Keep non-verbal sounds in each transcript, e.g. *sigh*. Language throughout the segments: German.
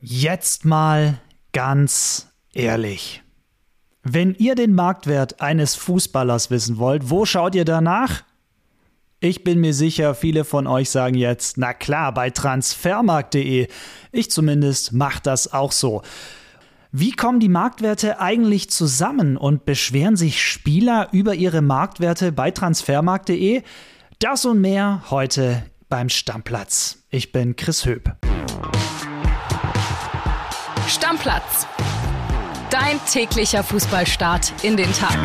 Jetzt mal ganz ehrlich. Wenn ihr den Marktwert eines Fußballers wissen wollt, wo schaut ihr danach? Ich bin mir sicher, viele von euch sagen jetzt, na klar, bei transfermarkt.de. Ich zumindest mache das auch so. Wie kommen die Marktwerte eigentlich zusammen und beschweren sich Spieler über ihre Marktwerte bei transfermarkt.de? Das und mehr heute beim Stammplatz. Ich bin Chris Höp. Stammplatz. Dein täglicher Fußballstart in den Tag.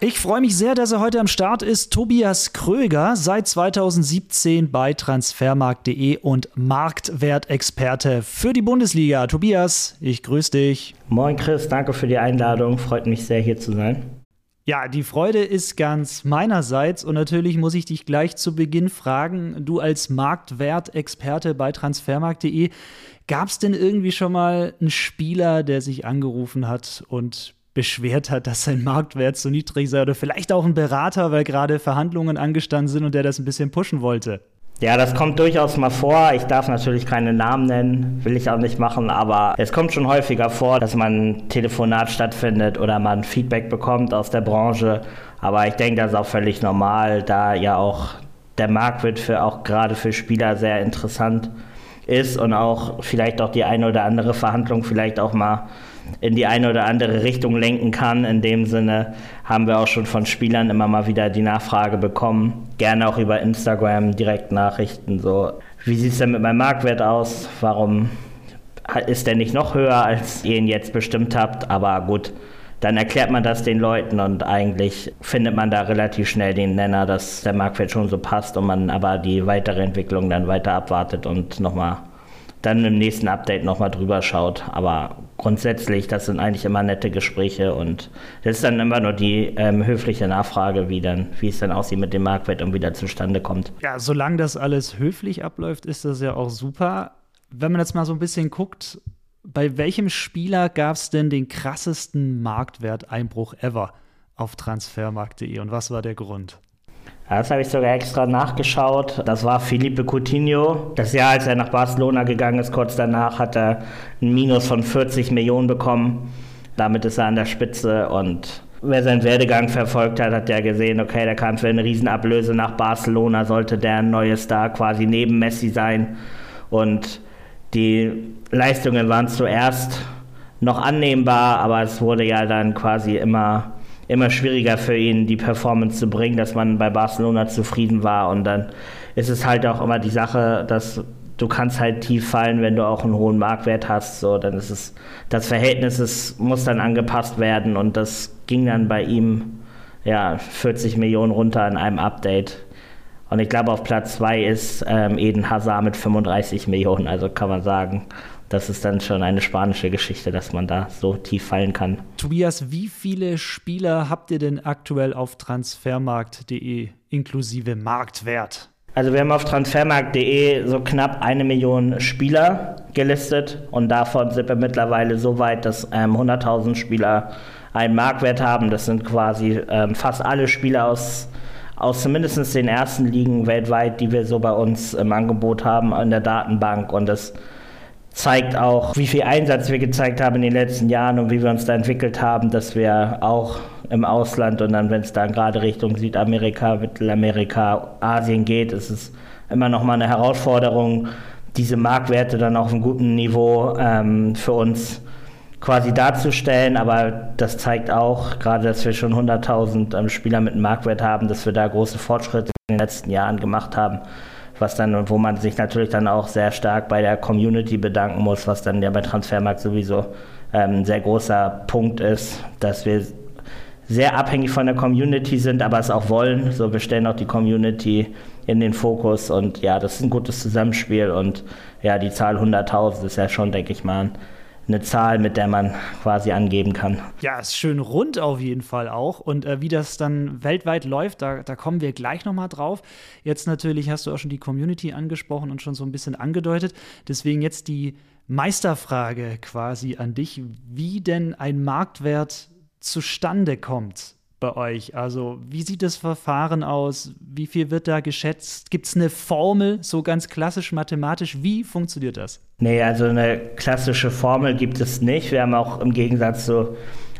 Ich freue mich sehr, dass er heute am Start ist. Tobias Kröger, seit 2017 bei transfermarkt.de und Marktwertexperte für die Bundesliga. Tobias, ich grüße dich. Moin Chris, danke für die Einladung. Freut mich sehr, hier zu sein. Ja, die Freude ist ganz meinerseits und natürlich muss ich dich gleich zu Beginn fragen, du als Marktwertexperte bei transfermarkt.de, gab es denn irgendwie schon mal einen Spieler, der sich angerufen hat und beschwert hat, dass sein Marktwert so niedrig sei oder vielleicht auch ein Berater, weil gerade Verhandlungen angestanden sind und der das ein bisschen pushen wollte? Ja, das kommt durchaus mal vor. Ich darf natürlich keine Namen nennen, will ich auch nicht machen, aber es kommt schon häufiger vor, dass man ein Telefonat stattfindet oder man Feedback bekommt aus der Branche. Aber ich denke, das ist auch völlig normal, da ja auch der Markt wird für auch gerade für Spieler sehr interessant ist und auch vielleicht auch die eine oder andere Verhandlung vielleicht auch mal in die eine oder andere Richtung lenken kann. In dem Sinne haben wir auch schon von Spielern immer mal wieder die Nachfrage bekommen. Gerne auch über Instagram Direktnachrichten. So, wie sieht es denn mit meinem Marktwert aus? Warum ist der nicht noch höher, als ihr ihn jetzt bestimmt habt? Aber gut, dann erklärt man das den Leuten und eigentlich findet man da relativ schnell den Nenner, dass der Marktwert schon so passt und man aber die weitere Entwicklung dann weiter abwartet und nochmal dann im nächsten Update nochmal drüber schaut. Aber grundsätzlich, das sind eigentlich immer nette Gespräche und das ist dann immer nur die ähm, höfliche Nachfrage, wie, dann, wie es dann aussieht mit dem Marktwert und wie der zustande kommt. Ja, solange das alles höflich abläuft, ist das ja auch super. Wenn man jetzt mal so ein bisschen guckt, bei welchem Spieler gab es denn den krassesten Marktwerteinbruch ever auf transfermarkt.de und was war der Grund? Das habe ich sogar extra nachgeschaut. Das war Felipe Coutinho. Das Jahr, als er nach Barcelona gegangen ist, kurz danach hat er ein Minus von 40 Millionen bekommen. Damit ist er an der Spitze und wer seinen Werdegang verfolgt hat, hat ja gesehen, okay, der kam für eine Riesenablöse nach Barcelona, sollte der neue Star quasi neben Messi sein. Und die Leistungen waren zuerst noch annehmbar, aber es wurde ja dann quasi immer, immer schwieriger für ihn, die Performance zu bringen, dass man bei Barcelona zufrieden war. Und dann ist es halt auch immer die Sache, dass du kannst halt tief fallen, wenn du auch einen hohen Marktwert hast. So, dann ist es, das Verhältnis ist, muss dann angepasst werden und das ging dann bei ihm ja 40 Millionen runter in einem Update. Und ich glaube, auf Platz 2 ist ähm, Eden Hazard mit 35 Millionen. Also kann man sagen, das ist dann schon eine spanische Geschichte, dass man da so tief fallen kann. Tobias, wie viele Spieler habt ihr denn aktuell auf transfermarkt.de inklusive Marktwert? Also wir haben auf transfermarkt.de so knapp eine Million Spieler gelistet und davon sind wir mittlerweile so weit, dass ähm, 100.000 Spieler einen Marktwert haben. Das sind quasi ähm, fast alle Spieler aus aus zumindest den ersten Ligen weltweit, die wir so bei uns im Angebot haben in der Datenbank. Und das zeigt auch, wie viel Einsatz wir gezeigt haben in den letzten Jahren und wie wir uns da entwickelt haben, dass wir auch im Ausland und dann, wenn es dann gerade Richtung Südamerika, Mittelamerika, Asien geht, ist es immer noch mal eine Herausforderung, diese Marktwerte dann auf einem guten Niveau ähm, für uns quasi darzustellen, aber das zeigt auch, gerade dass wir schon 100.000 ähm, Spieler mit einem Marktwert haben, dass wir da große Fortschritte in den letzten Jahren gemacht haben, was dann, wo man sich natürlich dann auch sehr stark bei der Community bedanken muss, was dann ja bei Transfermarkt sowieso ähm, ein sehr großer Punkt ist, dass wir sehr abhängig von der Community sind, aber es auch wollen. So, wir stellen auch die Community in den Fokus und ja, das ist ein gutes Zusammenspiel und ja, die Zahl 100.000 ist ja schon, denke ich mal, ein eine Zahl, mit der man quasi angeben kann. Ja, ist schön rund auf jeden Fall auch. Und äh, wie das dann weltweit läuft, da, da kommen wir gleich nochmal drauf. Jetzt natürlich hast du auch schon die Community angesprochen und schon so ein bisschen angedeutet. Deswegen jetzt die Meisterfrage quasi an dich, wie denn ein Marktwert zustande kommt. Bei euch? Also, wie sieht das Verfahren aus? Wie viel wird da geschätzt? Gibt es eine Formel, so ganz klassisch mathematisch? Wie funktioniert das? Nee, also eine klassische Formel gibt es nicht. Wir haben auch im Gegensatz zu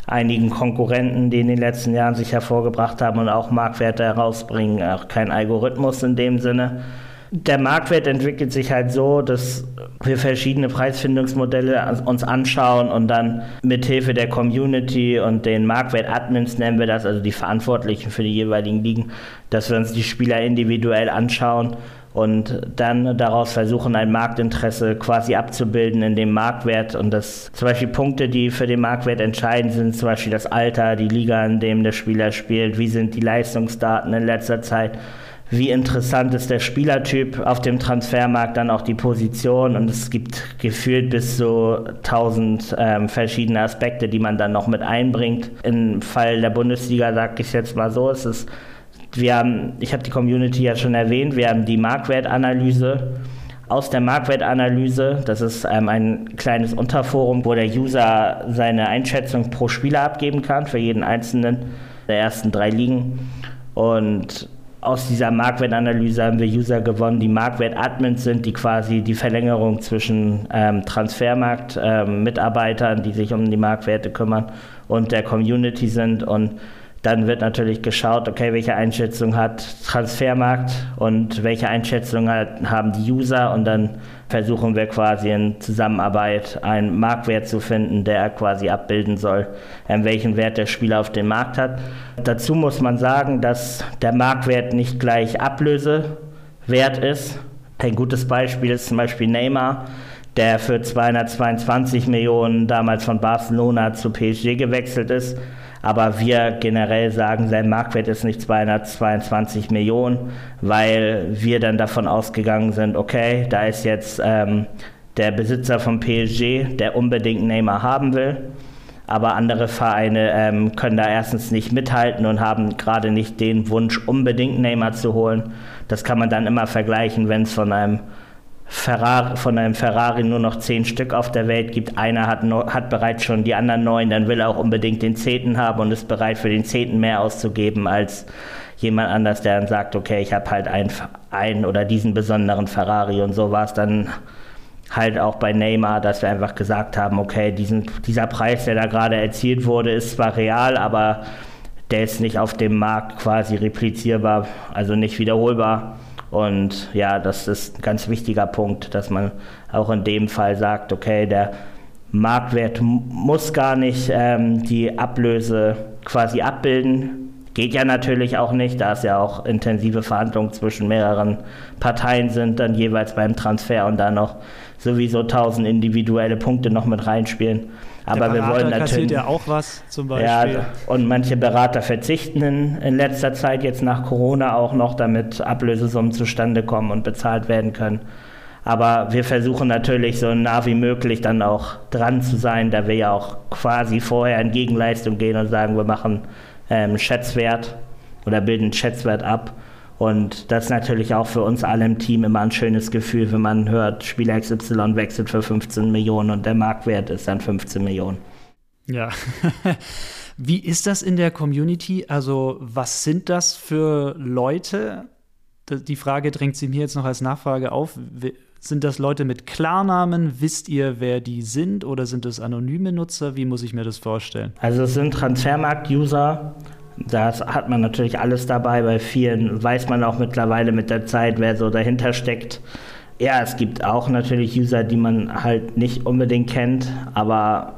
einigen Konkurrenten, die in den letzten Jahren sich hervorgebracht haben und auch Marktwerte herausbringen, auch kein Algorithmus in dem Sinne. Der Marktwert entwickelt sich halt so, dass wir verschiedene Preisfindungsmodelle uns anschauen und dann mithilfe der Community und den Marktwert-Admins nennen wir das, also die Verantwortlichen für die jeweiligen Ligen, dass wir uns die Spieler individuell anschauen und dann daraus versuchen, ein Marktinteresse quasi abzubilden in dem Marktwert. Und das zum Beispiel Punkte, die für den Marktwert entscheidend sind, zum Beispiel das Alter, die Liga, in dem der Spieler spielt, wie sind die Leistungsdaten in letzter Zeit wie interessant ist der Spielertyp auf dem Transfermarkt, dann auch die Position und es gibt gefühlt bis zu tausend ähm, verschiedene Aspekte, die man dann noch mit einbringt. Im Fall der Bundesliga sage ich jetzt mal so, es ist, wir haben, ich habe die Community ja schon erwähnt, wir haben die Marktwertanalyse. Aus der Marktwertanalyse, das ist ähm, ein kleines Unterforum, wo der User seine Einschätzung pro Spieler abgeben kann, für jeden einzelnen der ersten drei Ligen. Und aus dieser Marktwertanalyse haben wir User gewonnen, die Marktwert-Admins sind, die quasi die Verlängerung zwischen ähm, Transfermarkt-Mitarbeitern, ähm, die sich um die Marktwerte kümmern, und der Community sind. Und dann wird natürlich geschaut, okay, welche Einschätzung hat Transfermarkt und welche Einschätzung hat, haben die User und dann versuchen wir quasi in Zusammenarbeit einen Marktwert zu finden, der quasi abbilden soll, ähm, welchen Wert der Spieler auf dem Markt hat. Dazu muss man sagen, dass der Marktwert nicht gleich Ablösewert ist. Ein gutes Beispiel ist zum Beispiel Neymar der für 222 Millionen damals von Barcelona zu PSG gewechselt ist aber wir generell sagen, sein Marktwert ist nicht 222 Millionen, weil wir dann davon ausgegangen sind, okay, da ist jetzt ähm, der Besitzer vom PSG, der unbedingt Neymar haben will. Aber andere Vereine ähm, können da erstens nicht mithalten und haben gerade nicht den Wunsch, unbedingt Neymar zu holen. Das kann man dann immer vergleichen, wenn es von einem Ferrari, von einem Ferrari nur noch zehn Stück auf der Welt gibt. Einer hat, no, hat bereits schon die anderen neun, dann will er auch unbedingt den zehnten haben und ist bereit für den zehnten mehr auszugeben als jemand anders, der dann sagt, okay, ich habe halt einen, einen oder diesen besonderen Ferrari und so war es dann halt auch bei Neymar, dass wir einfach gesagt haben, okay, diesen, dieser Preis, der da gerade erzielt wurde, ist zwar real, aber der ist nicht auf dem Markt quasi replizierbar, also nicht wiederholbar. Und ja, das ist ein ganz wichtiger Punkt, dass man auch in dem Fall sagt, okay, der Marktwert muss gar nicht ähm, die Ablöse quasi abbilden. Geht ja natürlich auch nicht, da es ja auch intensive Verhandlungen zwischen mehreren Parteien sind, dann jeweils beim Transfer und dann noch sowieso tausend individuelle Punkte noch mit reinspielen. Aber wir wollen natürlich. ja auch was zum Beispiel. Ja, und manche Berater verzichten in, in letzter Zeit jetzt nach Corona auch noch, damit Ablösesummen zustande kommen und bezahlt werden können. Aber wir versuchen natürlich so nah wie möglich dann auch dran zu sein, da wir ja auch quasi vorher in Gegenleistung gehen und sagen, wir machen ähm, Schätzwert oder bilden Schätzwert ab und das ist natürlich auch für uns alle im Team immer ein schönes Gefühl, wenn man hört, Spieler XY wechselt für 15 Millionen und der Marktwert ist dann 15 Millionen. Ja. *laughs* Wie ist das in der Community? Also, was sind das für Leute? Die Frage drängt sich mir jetzt noch als Nachfrage auf. Sind das Leute mit Klarnamen? Wisst ihr, wer die sind? Oder sind es anonyme Nutzer? Wie muss ich mir das vorstellen? Also, es sind Transfermarkt-User das hat man natürlich alles dabei. Bei vielen weiß man auch mittlerweile mit der Zeit, wer so dahinter steckt. Ja, es gibt auch natürlich User, die man halt nicht unbedingt kennt, aber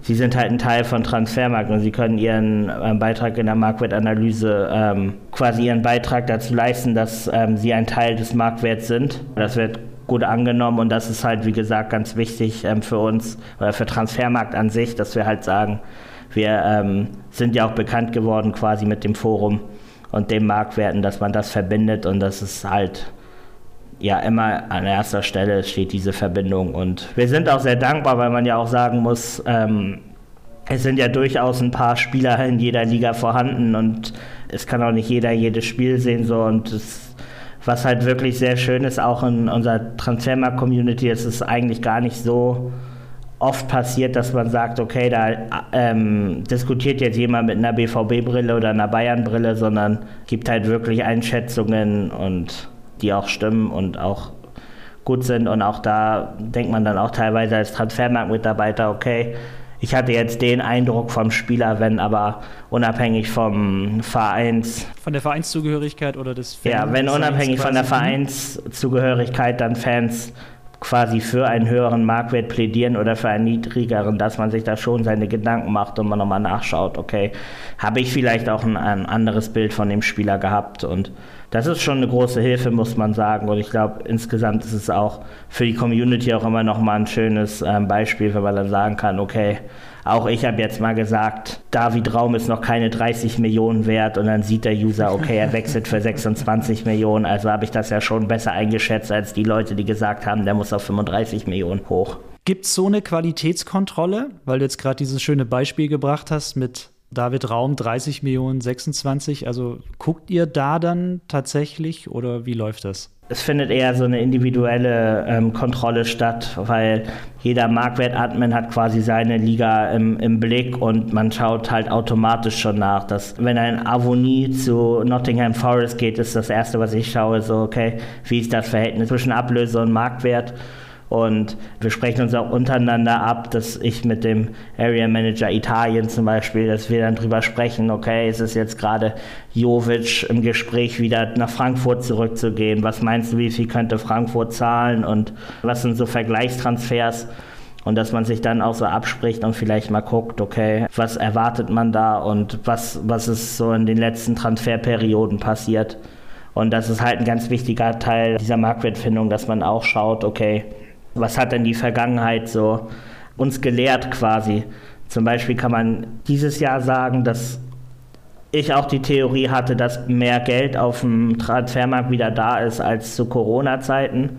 sie sind halt ein Teil von Transfermarkt und sie können ihren äh, Beitrag in der Marktwertanalyse ähm, quasi ihren Beitrag dazu leisten, dass ähm, sie ein Teil des Marktwerts sind. Das wird gut angenommen und das ist halt, wie gesagt, ganz wichtig ähm, für uns oder für Transfermarkt an sich, dass wir halt sagen, wir ähm, sind ja auch bekannt geworden quasi mit dem Forum und dem Marktwerten, dass man das verbindet und das ist halt ja immer an erster Stelle steht diese Verbindung und wir sind auch sehr dankbar, weil man ja auch sagen muss, ähm, es sind ja durchaus ein paar Spieler in jeder Liga vorhanden und es kann auch nicht jeder jedes Spiel sehen so und es, was halt wirklich sehr schön ist, auch in unserer Transfermarkt-Community, ist es eigentlich gar nicht so oft passiert, dass man sagt, okay, da ähm, diskutiert jetzt jemand mit einer BVB-Brille oder einer Bayern-Brille, sondern gibt halt wirklich Einschätzungen und die auch stimmen und auch gut sind. Und auch da denkt man dann auch teilweise als Transfermarktmitarbeiter, okay, ich hatte jetzt den Eindruck vom Spieler, wenn aber unabhängig vom Vereins. Von der Vereinszugehörigkeit oder des Fans? Ja, wenn unabhängig von der Vereinszugehörigkeit dann Fans quasi für einen höheren Marktwert plädieren oder für einen niedrigeren, dass man sich da schon seine Gedanken macht und man nochmal nachschaut, okay, habe ich vielleicht auch ein, ein, anderes Bild von dem Spieler gehabt? Und das ist schon eine große Hilfe, muss man sagen. Und ich glaube, insgesamt ist es auch für die Community auch immer nochmal ein schönes ähm, Beispiel, wenn man dann sagen kann, okay, auch ich habe jetzt mal gesagt, David Raum ist noch keine 30 Millionen wert und dann sieht der User, okay, er wechselt für 26 Millionen. Also habe ich das ja schon besser eingeschätzt als die Leute, die gesagt haben, der muss auf 35 Millionen hoch. Gibt es so eine Qualitätskontrolle, weil du jetzt gerade dieses schöne Beispiel gebracht hast mit David Raum 30 Millionen, 26. Also guckt ihr da dann tatsächlich oder wie läuft das? Es findet eher so eine individuelle ähm, Kontrolle statt, weil jeder Marktwert-Admin hat quasi seine Liga im, im, Blick und man schaut halt automatisch schon nach. Dass, wenn ein Avonie zu Nottingham Forest geht, ist das Erste, was ich schaue, so, okay, wie ist das Verhältnis zwischen Ablöse und Marktwert? Und wir sprechen uns auch untereinander ab, dass ich mit dem Area Manager Italien zum Beispiel, dass wir dann drüber sprechen, okay, ist es jetzt gerade Jovic im Gespräch wieder nach Frankfurt zurückzugehen? Was meinst du, wie viel könnte Frankfurt zahlen und was sind so Vergleichstransfers? Und dass man sich dann auch so abspricht und vielleicht mal guckt, okay, was erwartet man da und was, was ist so in den letzten Transferperioden passiert. Und das ist halt ein ganz wichtiger Teil dieser Marktwertfindung, dass man auch schaut, okay, was hat denn die Vergangenheit so uns gelehrt quasi? Zum Beispiel kann man dieses Jahr sagen, dass ich auch die Theorie hatte, dass mehr Geld auf dem Transfermarkt wieder da ist als zu Corona-Zeiten.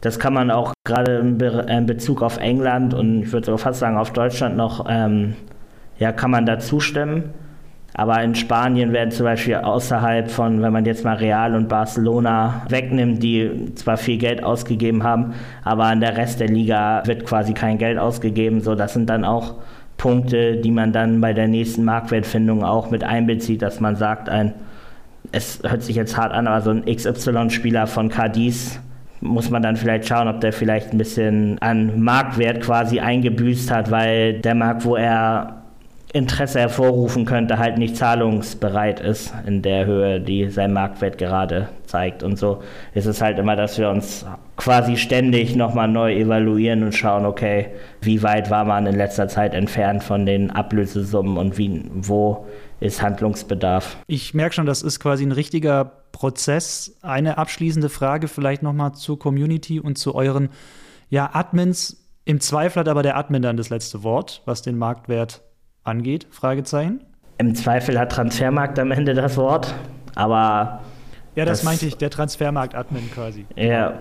Das kann man auch gerade in Bezug auf England und ich würde sogar fast sagen auf Deutschland noch, ähm, ja, kann man da zustimmen. Aber in Spanien werden zum Beispiel außerhalb von, wenn man jetzt mal Real und Barcelona wegnimmt, die zwar viel Geld ausgegeben haben, aber an der Rest der Liga wird quasi kein Geld ausgegeben. So, das sind dann auch Punkte, die man dann bei der nächsten Marktwertfindung auch mit einbezieht, dass man sagt, ein, es hört sich jetzt hart an, aber so ein XY-Spieler von Cadiz muss man dann vielleicht schauen, ob der vielleicht ein bisschen an Marktwert quasi eingebüßt hat, weil der Markt, wo er Interesse hervorrufen könnte, halt nicht zahlungsbereit ist in der Höhe, die sein Marktwert gerade zeigt. Und so ist es halt immer, dass wir uns quasi ständig nochmal neu evaluieren und schauen, okay, wie weit war man in letzter Zeit entfernt von den Ablösesummen und wie, wo ist Handlungsbedarf. Ich merke schon, das ist quasi ein richtiger Prozess. Eine abschließende Frage vielleicht nochmal zur Community und zu euren ja, Admins. Im Zweifel hat aber der Admin dann das letzte Wort, was den Marktwert angeht? Fragezeichen. Im Zweifel hat Transfermarkt am Ende das Wort, aber. Ja, das, das meinte ich, der Transfermarkt-Admin quasi. Ja.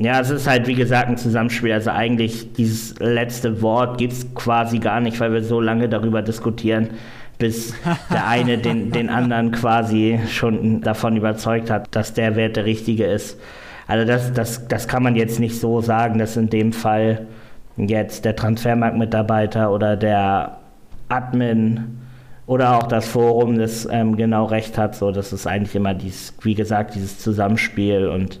Ja, es ist halt wie gesagt ein Zusammenspiel. Also eigentlich dieses letzte Wort gibt es quasi gar nicht, weil wir so lange darüber diskutieren, bis *laughs* der eine den, den anderen quasi schon davon überzeugt hat, dass der Wert der richtige ist. Also das, das, das kann man jetzt nicht so sagen, dass in dem Fall jetzt der Transfermarktmitarbeiter oder der Admin oder auch das Forum, das ähm, genau recht hat. So, das ist eigentlich immer dieses, wie gesagt, dieses Zusammenspiel und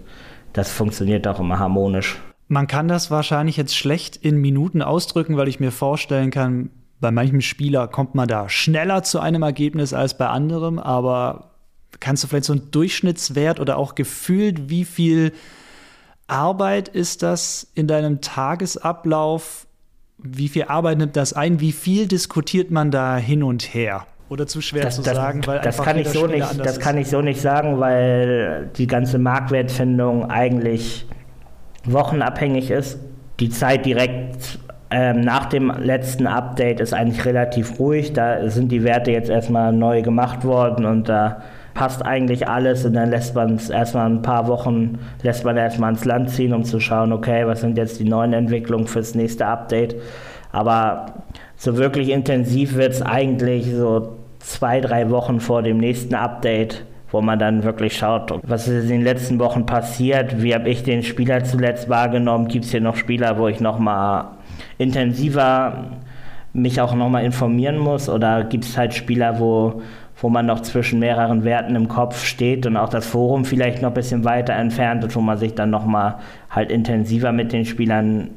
das funktioniert auch immer harmonisch. Man kann das wahrscheinlich jetzt schlecht in Minuten ausdrücken, weil ich mir vorstellen kann, bei manchem Spieler kommt man da schneller zu einem Ergebnis als bei anderem, aber kannst du vielleicht so einen Durchschnittswert oder auch gefühlt, wie viel Arbeit ist das in deinem Tagesablauf wie viel Arbeit nimmt das ein? Wie viel diskutiert man da hin und her? Oder zu schwer das, zu das, sagen, weil das kann ich so nicht, das ist. kann ich so nicht sagen, weil die ganze Marktwertfindung eigentlich wochenabhängig ist. Die Zeit direkt ähm, nach dem letzten Update ist eigentlich relativ ruhig. Da sind die Werte jetzt erstmal neu gemacht worden und da passt eigentlich alles und dann lässt man es erstmal ein paar Wochen, lässt man erstmal ins Land ziehen, um zu schauen, okay, was sind jetzt die neuen Entwicklungen fürs nächste Update. Aber so wirklich intensiv wird es eigentlich so zwei, drei Wochen vor dem nächsten Update, wo man dann wirklich schaut, was ist in den letzten Wochen passiert, wie habe ich den Spieler zuletzt wahrgenommen, gibt es hier noch Spieler, wo ich nochmal intensiver mich auch nochmal informieren muss oder gibt es halt Spieler, wo, wo man noch zwischen mehreren Werten im Kopf steht und auch das Forum vielleicht noch ein bisschen weiter entfernt ist, wo man sich dann nochmal halt intensiver mit den Spielern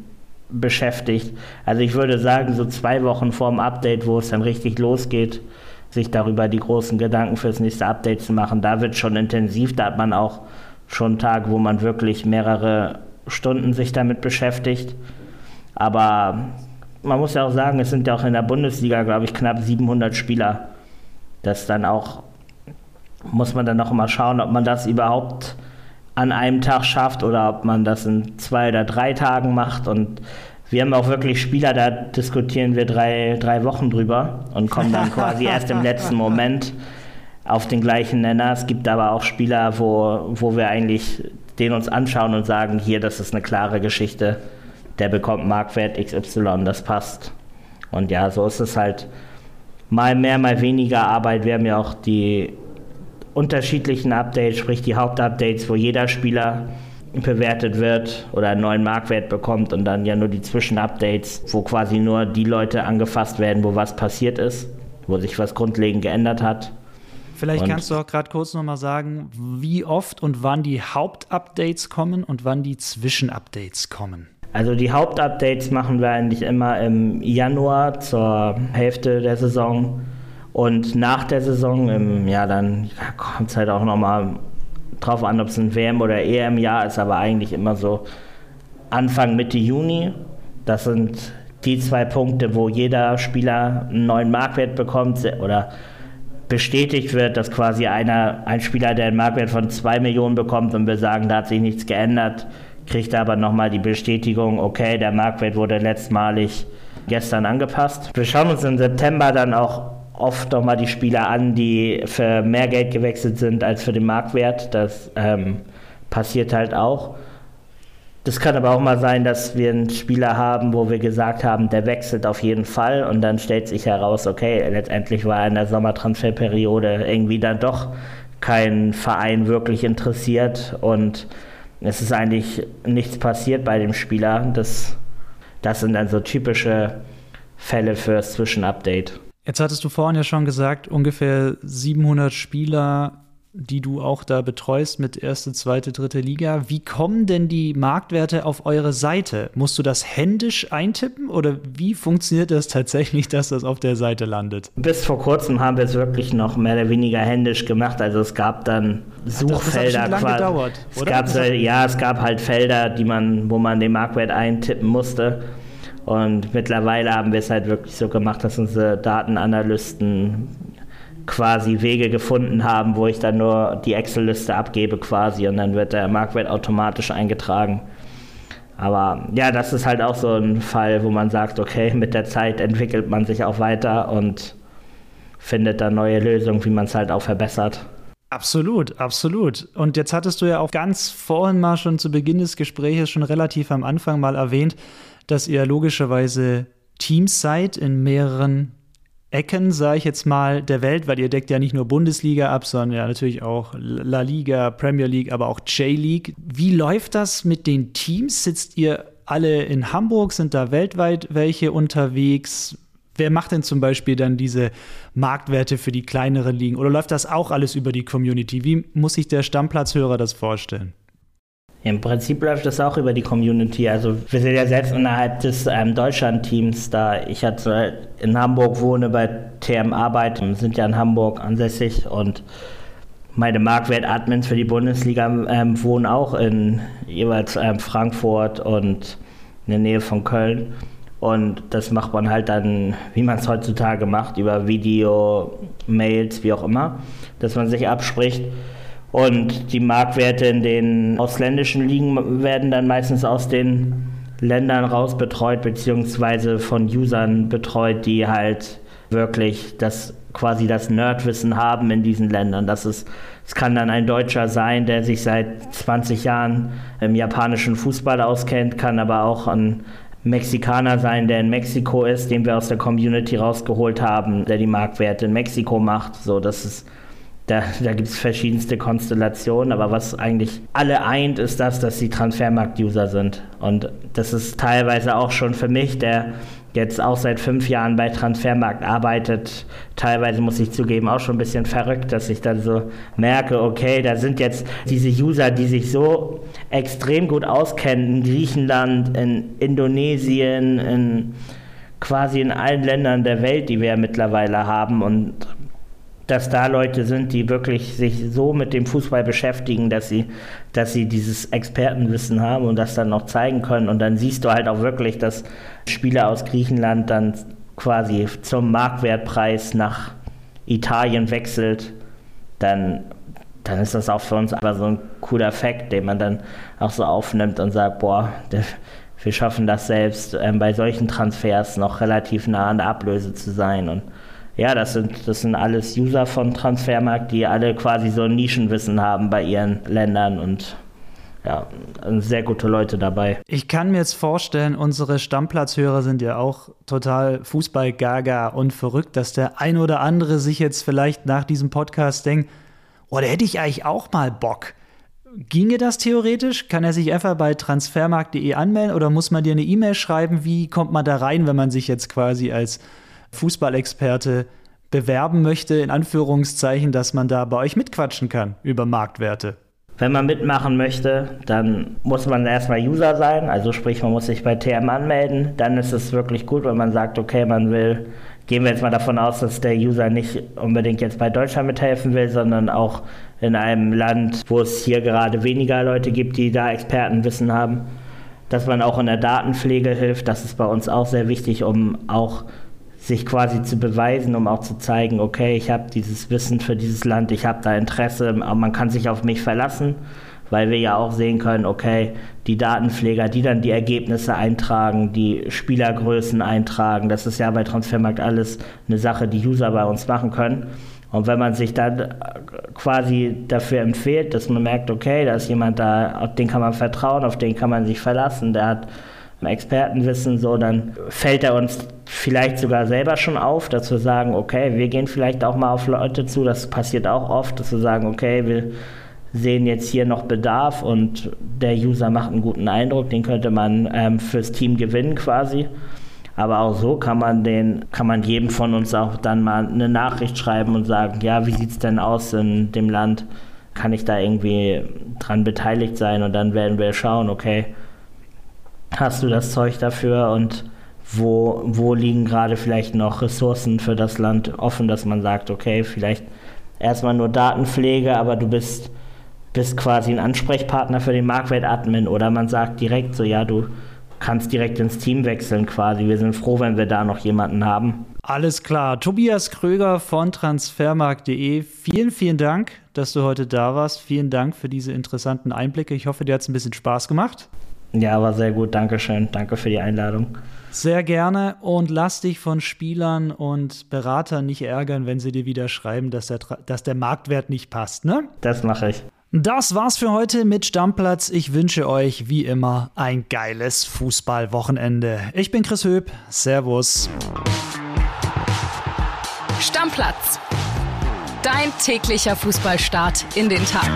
beschäftigt. Also ich würde sagen, so zwei Wochen vor dem Update, wo es dann richtig losgeht, sich darüber die großen Gedanken fürs nächste Update zu machen, da wird schon intensiv, da hat man auch schon Tage, wo man wirklich mehrere Stunden sich damit beschäftigt. Aber man muss ja auch sagen, es sind ja auch in der Bundesliga, glaube ich, knapp 700 Spieler. Das dann auch, muss man dann noch mal schauen, ob man das überhaupt an einem Tag schafft oder ob man das in zwei oder drei Tagen macht. Und wir haben auch wirklich Spieler, da diskutieren wir drei, drei Wochen drüber und kommen dann quasi erst im letzten Moment auf den gleichen Nenner. Es gibt aber auch Spieler, wo, wo wir eigentlich den uns anschauen und sagen, hier, das ist eine klare Geschichte der bekommt Marktwert XY, das passt. Und ja, so ist es halt mal mehr, mal weniger Arbeit. Wir haben ja auch die unterschiedlichen Updates, sprich die Hauptupdates, wo jeder Spieler bewertet wird oder einen neuen Marktwert bekommt und dann ja nur die Zwischenupdates, wo quasi nur die Leute angefasst werden, wo was passiert ist, wo sich was grundlegend geändert hat. Vielleicht und kannst du auch gerade kurz nochmal sagen, wie oft und wann die Hauptupdates kommen und wann die Zwischenupdates kommen. Also die Hauptupdates machen wir eigentlich immer im Januar zur Hälfte der Saison. Und nach der Saison, im, ja, dann kommt es halt auch nochmal drauf an, ob es ein WM- oder EM-Jahr ist, aber eigentlich immer so Anfang, Mitte Juni. Das sind die zwei Punkte, wo jeder Spieler einen neuen Marktwert bekommt oder bestätigt wird, dass quasi einer, ein Spieler, der einen Marktwert von 2 Millionen bekommt und wir sagen, da hat sich nichts geändert, kriegt aber nochmal die Bestätigung, okay, der Marktwert wurde letztmalig gestern angepasst. Wir schauen uns im September dann auch oft nochmal die Spieler an, die für mehr Geld gewechselt sind als für den Marktwert. Das ähm, passiert halt auch. Das kann aber auch mal sein, dass wir einen Spieler haben, wo wir gesagt haben, der wechselt auf jeden Fall und dann stellt sich heraus, okay, letztendlich war in der Sommertransferperiode irgendwie dann doch kein Verein wirklich interessiert und es ist eigentlich nichts passiert bei dem Spieler. Das, das sind dann so typische Fälle fürs Zwischenupdate. Jetzt hattest du vorhin ja schon gesagt, ungefähr 700 Spieler die du auch da betreust mit erste, zweite, dritte Liga. Wie kommen denn die Marktwerte auf eure Seite? Musst du das händisch eintippen oder wie funktioniert das tatsächlich, dass das auf der Seite landet? Bis vor kurzem haben wir es wirklich noch mehr oder weniger händisch gemacht. Also es gab dann Suchfelder das, quasi. Gedauert, es gab so, ja, es gab halt Felder, die man, wo man den Marktwert eintippen musste. Und mittlerweile haben wir es halt wirklich so gemacht, dass unsere Datenanalysten quasi Wege gefunden haben, wo ich dann nur die Excel-Liste abgebe quasi und dann wird der Marktwert automatisch eingetragen. Aber ja, das ist halt auch so ein Fall, wo man sagt, okay, *laughs* mit der Zeit entwickelt man sich auch weiter und findet dann neue Lösungen, wie man es halt auch verbessert. Absolut, absolut. Und jetzt hattest du ja auch ganz vorhin mal schon zu Beginn des Gesprächs schon relativ am Anfang mal erwähnt, dass ihr logischerweise Teams seid in mehreren Ecken, sage ich jetzt mal, der Welt, weil ihr deckt ja nicht nur Bundesliga ab, sondern ja natürlich auch La Liga, Premier League, aber auch J-League. Wie läuft das mit den Teams? Sitzt ihr alle in Hamburg? Sind da weltweit welche unterwegs? Wer macht denn zum Beispiel dann diese Marktwerte für die kleineren Ligen? Oder läuft das auch alles über die Community? Wie muss sich der Stammplatzhörer das vorstellen? Im Prinzip läuft das auch über die Community. Also wir sind ja selbst innerhalb des ähm, Deutschland-Teams da. Ich hatte in Hamburg wohne bei TM Arbeit, sind ja in Hamburg ansässig und meine Marktwert-Admins für die Bundesliga ähm, wohnen auch in jeweils ähm, Frankfurt und in der Nähe von Köln. Und das macht man halt dann, wie man es heutzutage macht, über Video, Mails, wie auch immer, dass man sich abspricht. Und die Marktwerte in den ausländischen Ligen werden dann meistens aus den Ländern raus betreut, beziehungsweise von Usern betreut, die halt wirklich das quasi das Nerdwissen haben in diesen Ländern. Das ist, es kann dann ein Deutscher sein, der sich seit 20 Jahren im japanischen Fußball auskennt, kann aber auch ein Mexikaner sein, der in Mexiko ist, den wir aus der Community rausgeholt haben, der die Marktwerte in Mexiko macht. So, das ist Da, da gibt es verschiedenste Konstellationen, aber was eigentlich alle eint, ist das, dass sie Transfermarkt-User sind. Und das ist teilweise auch schon für mich, der jetzt auch seit fünf Jahren bei Transfermarkt arbeitet, teilweise muss ich zugeben, auch schon ein bisschen verrückt, dass ich dann so merke, okay, da sind jetzt diese User, die sich so extrem gut auskennen in Griechenland, in Indonesien, in quasi in allen Ländern der Welt, die wir ja mittlerweile haben und dass da Leute sind, die wirklich sich so mit dem Fußball beschäftigen, dass sie, dass sie dieses Expertenwissen haben und das dann noch zeigen können. Und dann siehst du halt auch wirklich, dass Spieler aus Griechenland dann quasi zum Marktwertpreis nach Italien wechselt. Dann, dann ist das auch für uns aber so ein cooler Fakt, den man dann auch so aufnimmt und sagt, boah, wir schaffen das selbst, ähm, bei solchen Transfers noch relativ nah an der Ablöse zu sein. Und ja, das sind, das sind alles User von Transfermarkt, die alle quasi so ein Nischenwissen haben bei ihren Ländern und ja, sehr gute Leute dabei. Ich kann mir jetzt vorstellen, unsere Stammplatzhörer sind ja auch total Fußball-gaga und verrückt, dass der ein oder andere sich jetzt vielleicht nach diesem Podcast denkt, oh, da hätte ich eigentlich auch mal Bock. Ginge das theoretisch? Kann er sich einfach bei transfermarkt.de anmelden oder muss man dir eine E-Mail schreiben? Wie kommt man da rein, wenn man sich jetzt quasi als Fußballexperte bewerben möchte, in Anführungszeichen, dass man da bei euch mitquatschen kann über Marktwerte? Wenn man mitmachen möchte, dann muss man erstmal User sein, also sprich, man muss sich bei TM anmelden. Dann ist es wirklich gut, wenn man sagt, okay, man will, gehen wir jetzt mal davon aus, dass der User nicht unbedingt jetzt bei Deutschland mithelfen will, sondern auch in einem Land, wo es hier gerade weniger Leute gibt, die da Expertenwissen haben, dass man auch in der Datenpflege hilft. Das ist bei uns auch sehr wichtig, um auch sich quasi zu beweisen, um auch zu zeigen, okay, ich habe dieses Wissen für dieses Land, ich habe da Interesse, aber man kann sich auf mich verlassen, weil wir ja auch sehen können, okay, die Datenpfleger, die dann die Ergebnisse eintragen, die Spielergrößen eintragen, das ist ja bei Transfermarkt alles eine Sache, die User bei uns machen können. Und wenn man sich dann quasi dafür empfiehlt, dass man merkt, okay, da ist jemand da, auf den kann man vertrauen, auf den kann man sich verlassen, der hat Expertenwissen, so, dann fällt er uns vielleicht sogar selber schon auf, dass wir sagen, okay, wir gehen vielleicht auch mal auf Leute zu, das passiert auch oft, dass wir sagen, okay, wir sehen jetzt hier noch Bedarf und der User macht einen guten Eindruck, den könnte man ähm, fürs Team gewinnen quasi. Aber auch so kann man den, kann man jedem von uns auch dann mal eine Nachricht schreiben und sagen, ja, wie sieht es denn aus in dem Land? Kann ich da irgendwie dran beteiligt sein? Und dann werden wir schauen, okay, hast du das Zeug dafür und wo, wo liegen gerade vielleicht noch Ressourcen für das Land offen, dass man sagt, okay, vielleicht erstmal nur Datenpflege, aber du bist, bist quasi ein Ansprechpartner für den Marktwert-Admin oder man sagt direkt so, ja, du kannst direkt ins Team wechseln quasi. Wir sind froh, wenn wir da noch jemanden haben. Alles klar. Tobias Kröger von transfermarkt.de. Vielen, vielen Dank, dass du heute da warst. Vielen Dank für diese interessanten Einblicke. Ich hoffe, dir hat es ein bisschen Spaß gemacht. Ja, war sehr gut. Dankeschön. Danke für die Einladung. Sehr gerne und lass dich von Spielern und Beratern nicht ärgern, wenn sie dir wieder schreiben, dass der, dass der Marktwert nicht passt, ne? Das mache ich. Das war's für heute mit Stammplatz. Ich wünsche euch wie immer ein geiles Fußballwochenende. Ich bin Chris Höp. Servus. Stammplatz. Dein täglicher Fußballstart in den Tag.